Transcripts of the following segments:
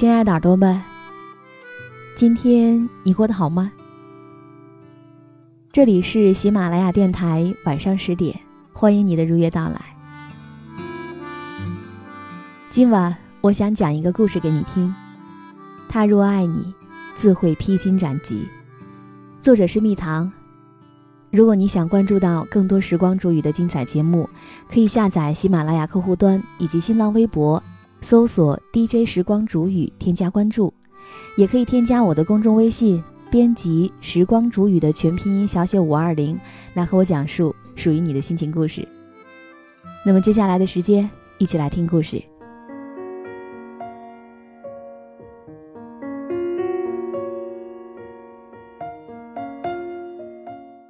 亲爱的耳朵们，今天你过得好吗？这里是喜马拉雅电台，晚上十点，欢迎你的如约到来。今晚我想讲一个故事给你听。他若爱你，自会披荆斩棘。作者是蜜糖。如果你想关注到更多时光煮雨的精彩节目，可以下载喜马拉雅客户端以及新浪微博。搜索 DJ 时光煮雨，添加关注，也可以添加我的公众微信，编辑时光煮雨的全拼音小写五二零，来和我讲述属于你的心情故事。那么接下来的时间，一起来听故事。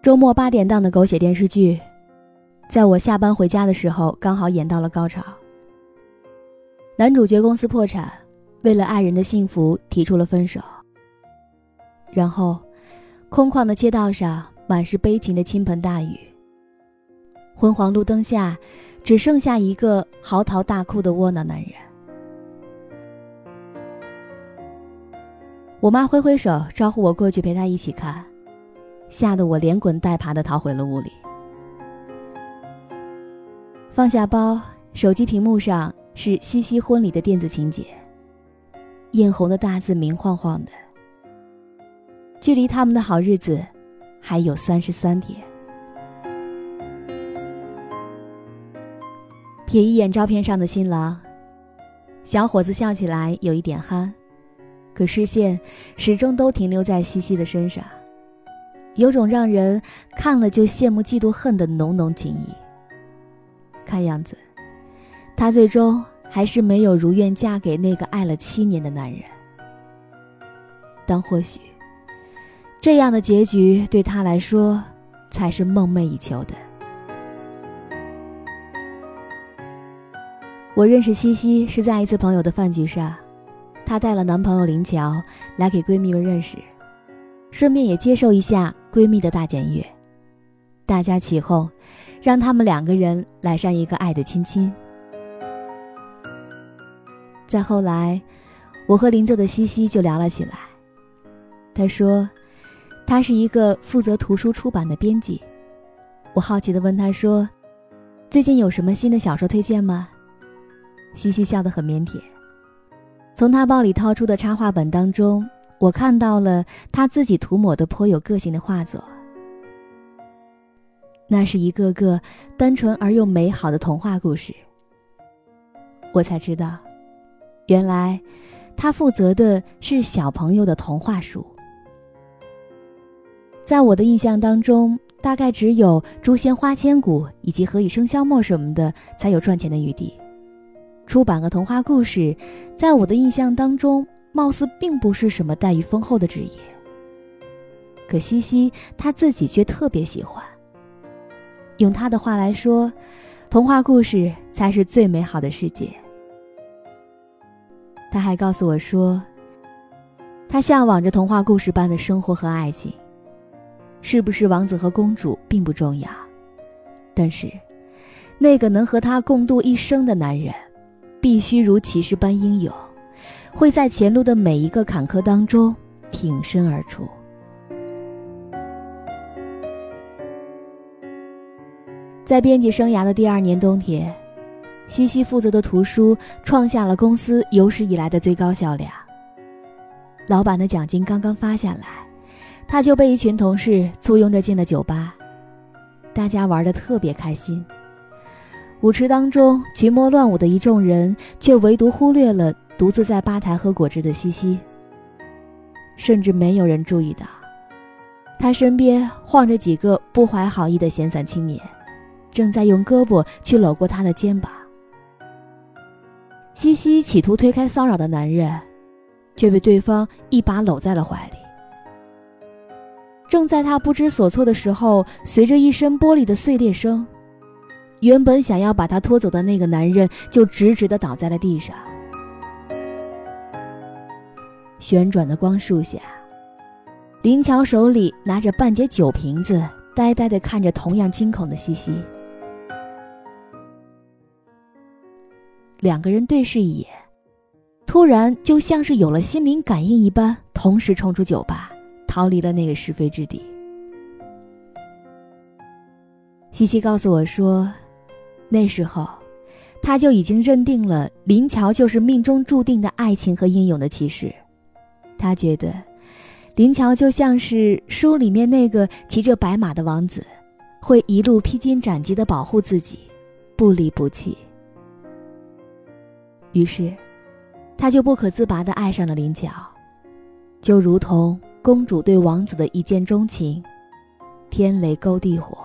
周末八点档的狗血电视剧，在我下班回家的时候，刚好演到了高潮。男主角公司破产，为了爱人的幸福提出了分手。然后，空旷的街道上满是悲情的倾盆大雨。昏黄路灯下，只剩下一个嚎啕大哭的窝囊男人。我妈挥挥手招呼我过去陪她一起看，吓得我连滚带爬的逃回了屋里。放下包，手机屏幕上。是西西婚礼的电子请柬，艳红的大字明晃晃的。距离他们的好日子还有三十三天。瞥一眼照片上的新郎，小伙子笑起来有一点憨，可视线始终都停留在西西的身上，有种让人看了就羡慕嫉妒恨的浓浓情谊。看样子。她最终还是没有如愿嫁给那个爱了七年的男人，但或许，这样的结局对她来说才是梦寐以求的。我认识西西是在一次朋友的饭局上，她带了男朋友林乔来给闺蜜们认识，顺便也接受一下闺蜜的大检阅，大家起哄，让他们两个人来上一个爱的亲亲。再后来，我和邻座的西西就聊了起来。他说，他是一个负责图书出版的编辑。我好奇的问他说：“最近有什么新的小说推荐吗？”西西笑得很腼腆。从他包里掏出的插画本当中，我看到了他自己涂抹的颇有个性的画作。那是一个个单纯而又美好的童话故事。我才知道。原来，他负责的是小朋友的童话书。在我的印象当中，大概只有《诛仙花千骨》以及《何以笙箫默》什么的才有赚钱的余地。出版个童话故事，在我的印象当中，貌似并不是什么待遇丰厚的职业。可西西他自己却特别喜欢。用他的话来说，童话故事才是最美好的世界。他还告诉我说，他向往着童话故事般的生活和爱情，是不是王子和公主并不重要，但是，那个能和他共度一生的男人，必须如骑士般英勇，会在前路的每一个坎坷当中挺身而出。在编辑生涯的第二年冬天，西西负责的图书创下了公司有史以来的最高销量。老板的奖金刚刚发下来，他就被一群同事簇拥着进了酒吧，大家玩得特别开心。舞池当中群魔乱舞的一众人，却唯独忽略了独自在吧台喝果汁的西西。甚至没有人注意到，他身边晃着几个不怀好意的闲散青年。正在用胳膊去搂过他的肩膀，西西企图推开骚扰的男人，却被对方一把搂在了怀里。正在他不知所措的时候，随着一声玻璃的碎裂声，原本想要把他拖走的那个男人就直直的倒在了地上。旋转的光束下，林乔手里拿着半截酒瓶子，呆呆的看着同样惊恐的西西。两个人对视一眼，突然就像是有了心灵感应一般，同时冲出酒吧，逃离了那个是非之地。西西告诉我说，那时候，他就已经认定了林乔就是命中注定的爱情和英勇的骑士。他觉得，林乔就像是书里面那个骑着白马的王子，会一路披荆斩棘的保护自己，不离不弃。于是，他就不可自拔地爱上了林巧，就如同公主对王子的一见钟情，天雷勾地火。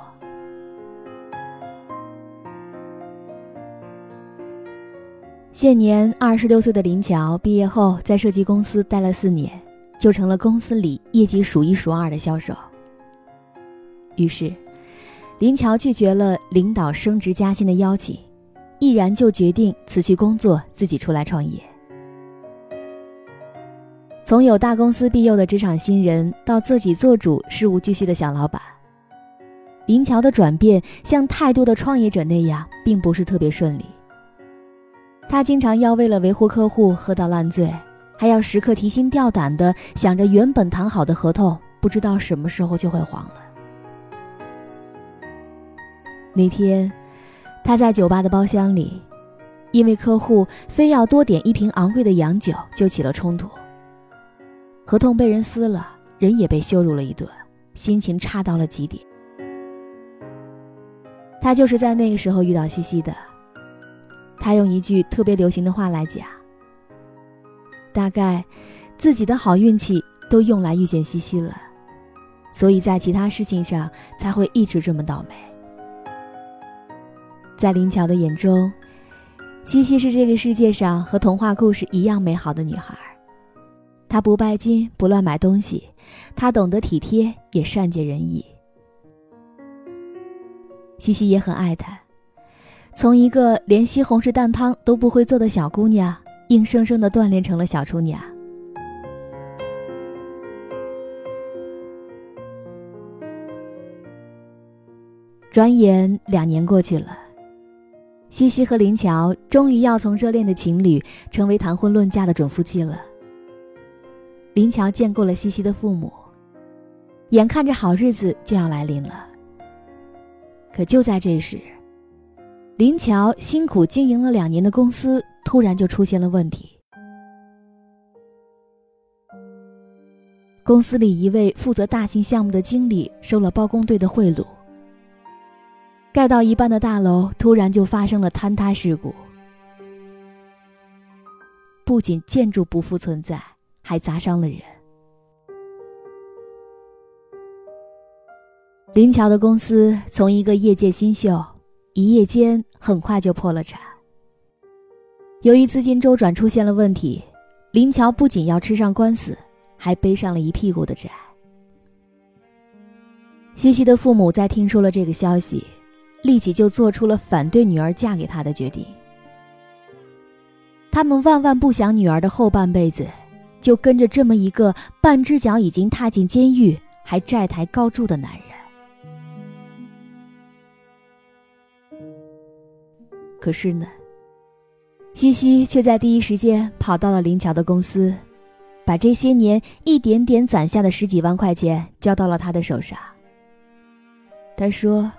现年二十六岁的林巧毕业后，在设计公司待了四年，就成了公司里业绩数一数二的销售。于是，林巧拒绝了领导升职加薪的邀请。毅然就决定辞去工作，自己出来创业。从有大公司庇佑的职场新人，到自己做主、事无巨细的小老板，林乔的转变像太多的创业者那样，并不是特别顺利。他经常要为了维护客户喝到烂醉，还要时刻提心吊胆的想着原本谈好的合同，不知道什么时候就会黄了。那天。他在酒吧的包厢里，因为客户非要多点一瓶昂贵的洋酒，就起了冲突。合同被人撕了，人也被羞辱了一顿，心情差到了极点。他就是在那个时候遇到西西的。他用一句特别流行的话来讲：“大概自己的好运气都用来遇见西西了，所以在其他事情上才会一直这么倒霉。”在林巧的眼中，西西是这个世界上和童话故事一样美好的女孩。她不拜金，不乱买东西，她懂得体贴，也善解人意。西西也很爱她，从一个连西红柿蛋汤都不会做的小姑娘，硬生生的锻炼成了小厨娘。转眼两年过去了。西西和林乔终于要从热恋的情侣成为谈婚论嫁的准夫妻了。林乔见过了西西的父母，眼看着好日子就要来临了。可就在这时，林乔辛苦经营了两年的公司突然就出现了问题。公司里一位负责大型项目的经理收了包工队的贿赂。盖到一半的大楼突然就发生了坍塌事故，不仅建筑不复存在，还砸伤了人。林乔的公司从一个业界新秀，一夜间很快就破了产。由于资金周转出现了问题，林乔不仅要吃上官司，还背上了一屁股的债。西西的父母在听说了这个消息。立即就做出了反对女儿嫁给他的决定。他们万万不想女儿的后半辈子就跟着这么一个半只脚已经踏进监狱还债台高筑的男人。可是呢，西西却在第一时间跑到了林乔的公司，把这些年一点点攒下的十几万块钱交到了他的手上。他说：“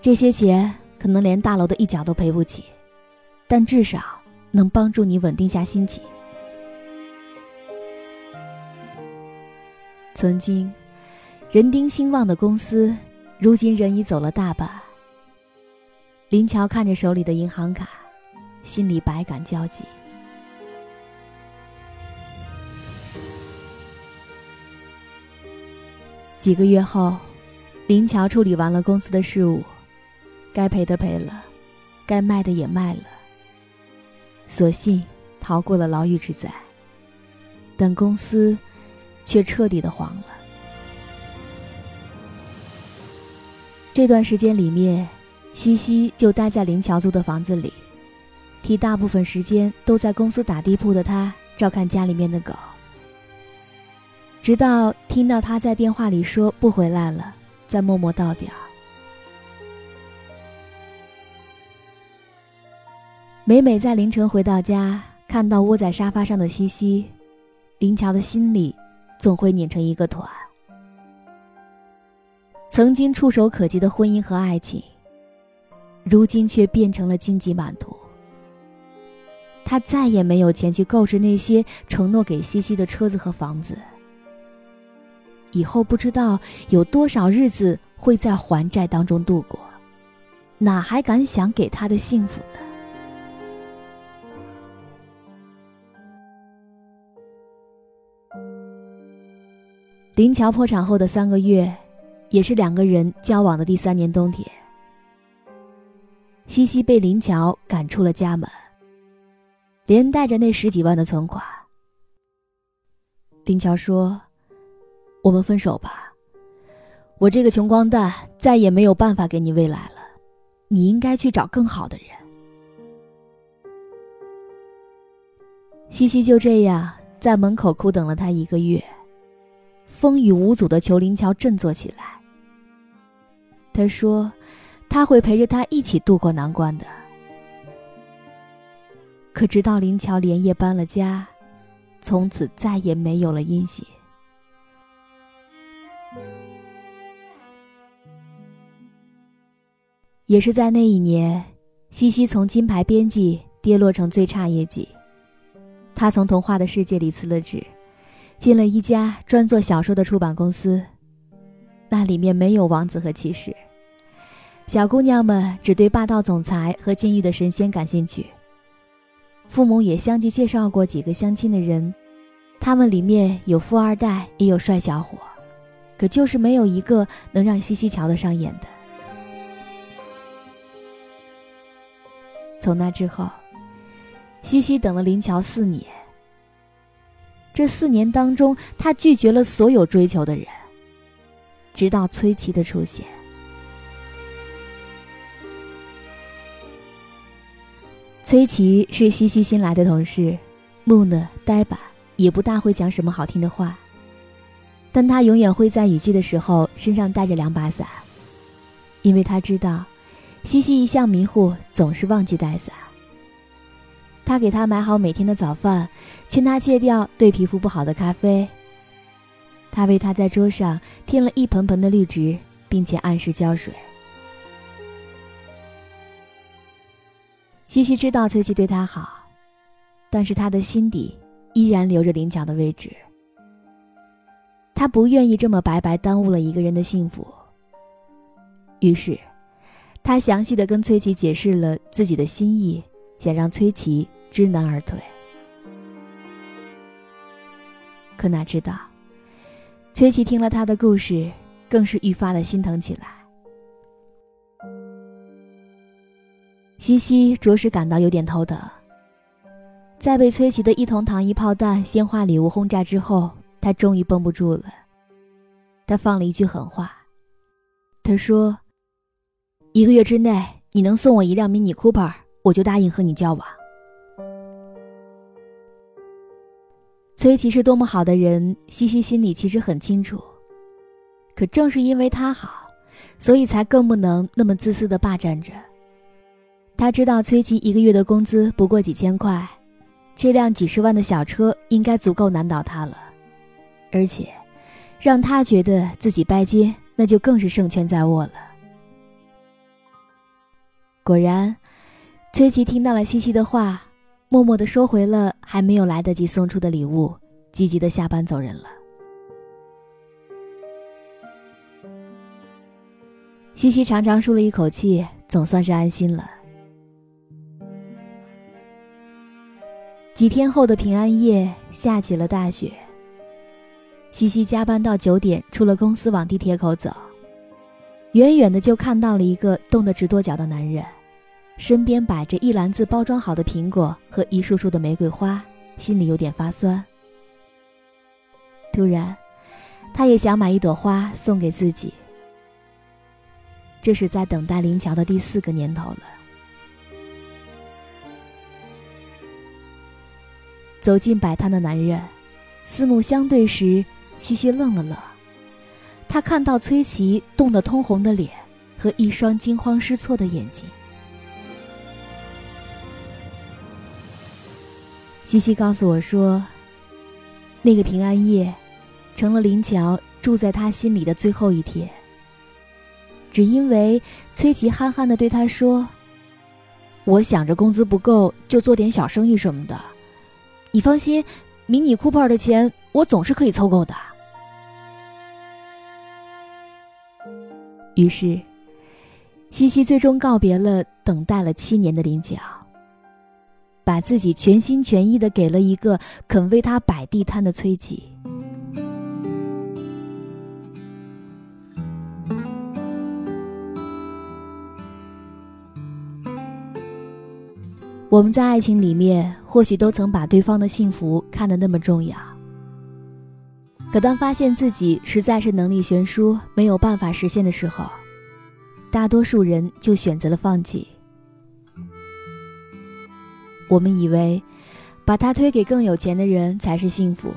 这些钱可能连大楼的一角都赔不起，但至少能帮助你稳定下心情。”曾经人丁兴旺的公司，如今人已走了大半。林乔看着手里的银行卡，心里百感交集。几个月后。林乔处理完了公司的事务，该赔的赔了，该卖的也卖了。所幸逃过了牢狱之灾，但公司却彻底的黄了。这段时间里面，西西就待在林乔租的房子里，替大部分时间都在公司打地铺的他照看家里面的狗，直到听到他在电话里说不回来了。再默默倒掉。每每在凌晨回到家，看到窝在沙发上的西西，林乔的心里总会拧成一个团。曾经触手可及的婚姻和爱情，如今却变成了荆棘满途。他再也没有钱去购置那些承诺给西西的车子和房子。以后不知道有多少日子会在还债当中度过，哪还敢想给他的幸福呢？林乔破产后的三个月，也是两个人交往的第三年冬天。西西被林乔赶出了家门，连带着那十几万的存款。林乔说。我们分手吧，我这个穷光蛋再也没有办法给你未来了，你应该去找更好的人。西西就这样在门口苦等了他一个月，风雨无阻的求林乔振作起来。他说，他会陪着他一起度过难关的。可直到林乔连夜搬了家，从此再也没有了音信。也是在那一年，西西从金牌编辑跌落成最差业绩。他从童话的世界里辞了职，进了一家专做小说的出版公司。那里面没有王子和骑士，小姑娘们只对霸道总裁和禁欲的神仙感兴趣。父母也相继介绍过几个相亲的人，他们里面有富二代，也有帅小伙，可就是没有一个能让西西瞧得上眼的。从那之后，西西等了林乔四年。这四年当中，他拒绝了所有追求的人，直到崔琦的出现。崔琦是西西新来的同事，木讷呆板，也不大会讲什么好听的话，但他永远会在雨季的时候身上带着两把伞，因为他知道。西西一向迷糊，总是忘记带伞。他给他买好每天的早饭，劝他戒掉对皮肤不好的咖啡。他为他在桌上添了一盆盆的绿植，并且按时浇水。西西知道崔琦对他好，但是他的心底依然留着林巧的位置。他不愿意这么白白耽误了一个人的幸福，于是。他详细的跟崔琦解释了自己的心意，想让崔琦知难而退。可哪知道，崔琦听了他的故事，更是愈发的心疼起来。西西着实感到有点头疼。在被崔琦的一桶糖衣炮弹、鲜花礼物轰炸之后，他终于绷不住了。他放了一句狠话，他说。一个月之内，你能送我一辆 Mini Cooper，我就答应和你交往。崔琦是多么好的人，西西心里其实很清楚。可正是因为他好，所以才更不能那么自私的霸占着。他知道崔琦一个月的工资不过几千块，这辆几十万的小车应该足够难倒他了，而且，让他觉得自己拜金，那就更是胜券在握了。果然，崔琦听到了西西的话，默默地收回了还没有来得及送出的礼物，积极的下班走人了。西西长长舒了一口气，总算是安心了。几天后的平安夜，下起了大雪。西西加班到九点，出了公司往地铁口走，远远的就看到了一个冻得直跺脚的男人，身边摆着一篮子包装好的苹果和一束束的玫瑰花，心里有点发酸。突然，他也想买一朵花送给自己。这是在等待林桥的第四个年头了。走进摆摊的男人，四目相对时，西西愣了愣。他看到崔琦冻得通红的脸和一双惊慌失措的眼睛。西西告诉我说，那个平安夜，成了林乔住在他心里的最后一天。只因为崔琦憨憨的对他说：“我想着工资不够，就做点小生意什么的。”你放心，迷你酷派的钱我总是可以凑够的。于是，西西最终告别了等待了七年的林乔，把自己全心全意的给了一个肯为他摆地摊的崔琦。我们在爱情里面，或许都曾把对方的幸福看得那么重要。可当发现自己实在是能力悬殊，没有办法实现的时候，大多数人就选择了放弃。我们以为，把他推给更有钱的人才是幸福。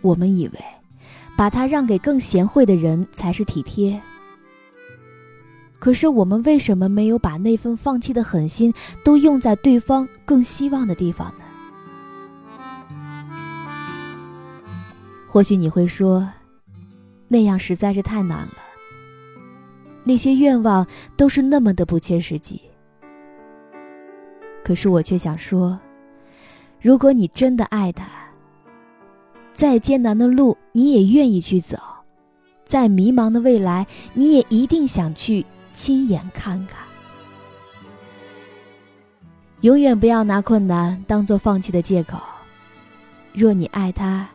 我们以为，把他让给更贤惠的人才是体贴。可是我们为什么没有把那份放弃的狠心都用在对方更希望的地方呢？或许你会说，那样实在是太难了。那些愿望都是那么的不切实际。可是我却想说，如果你真的爱他，再艰难的路你也愿意去走，再迷茫的未来你也一定想去。亲眼看看，永远不要拿困难当做放弃的借口。若你爱他，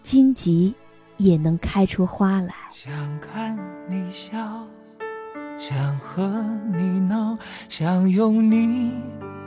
荆棘也能开出花来。想看你笑，想和你闹，想拥你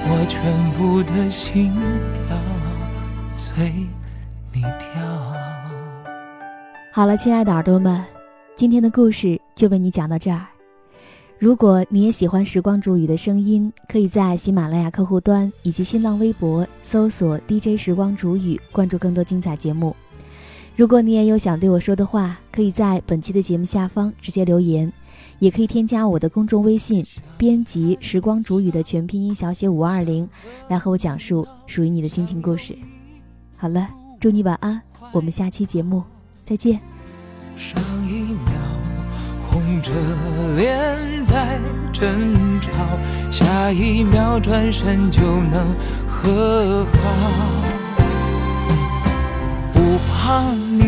我全部的心跳随你跳？好了，亲爱的耳朵们，今天的故事就为你讲到这儿。如果你也喜欢时光煮雨的声音，可以在喜马拉雅客户端以及新浪微博搜索 DJ 时光煮雨，关注更多精彩节目。如果你也有想对我说的话，可以在本期的节目下方直接留言，也可以添加我的公众微信，编辑“时光煮雨”的全拼音小写五二零，来和我讲述属于你的心情故事。好了，祝你晚安，我们下期节目再见。上一秒红着脸在争吵，下一秒转身就能和好。不怕你，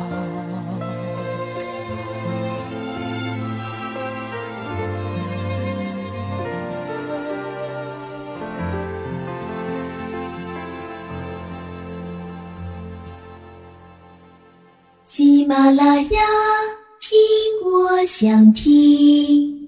马拉雅，听我想听。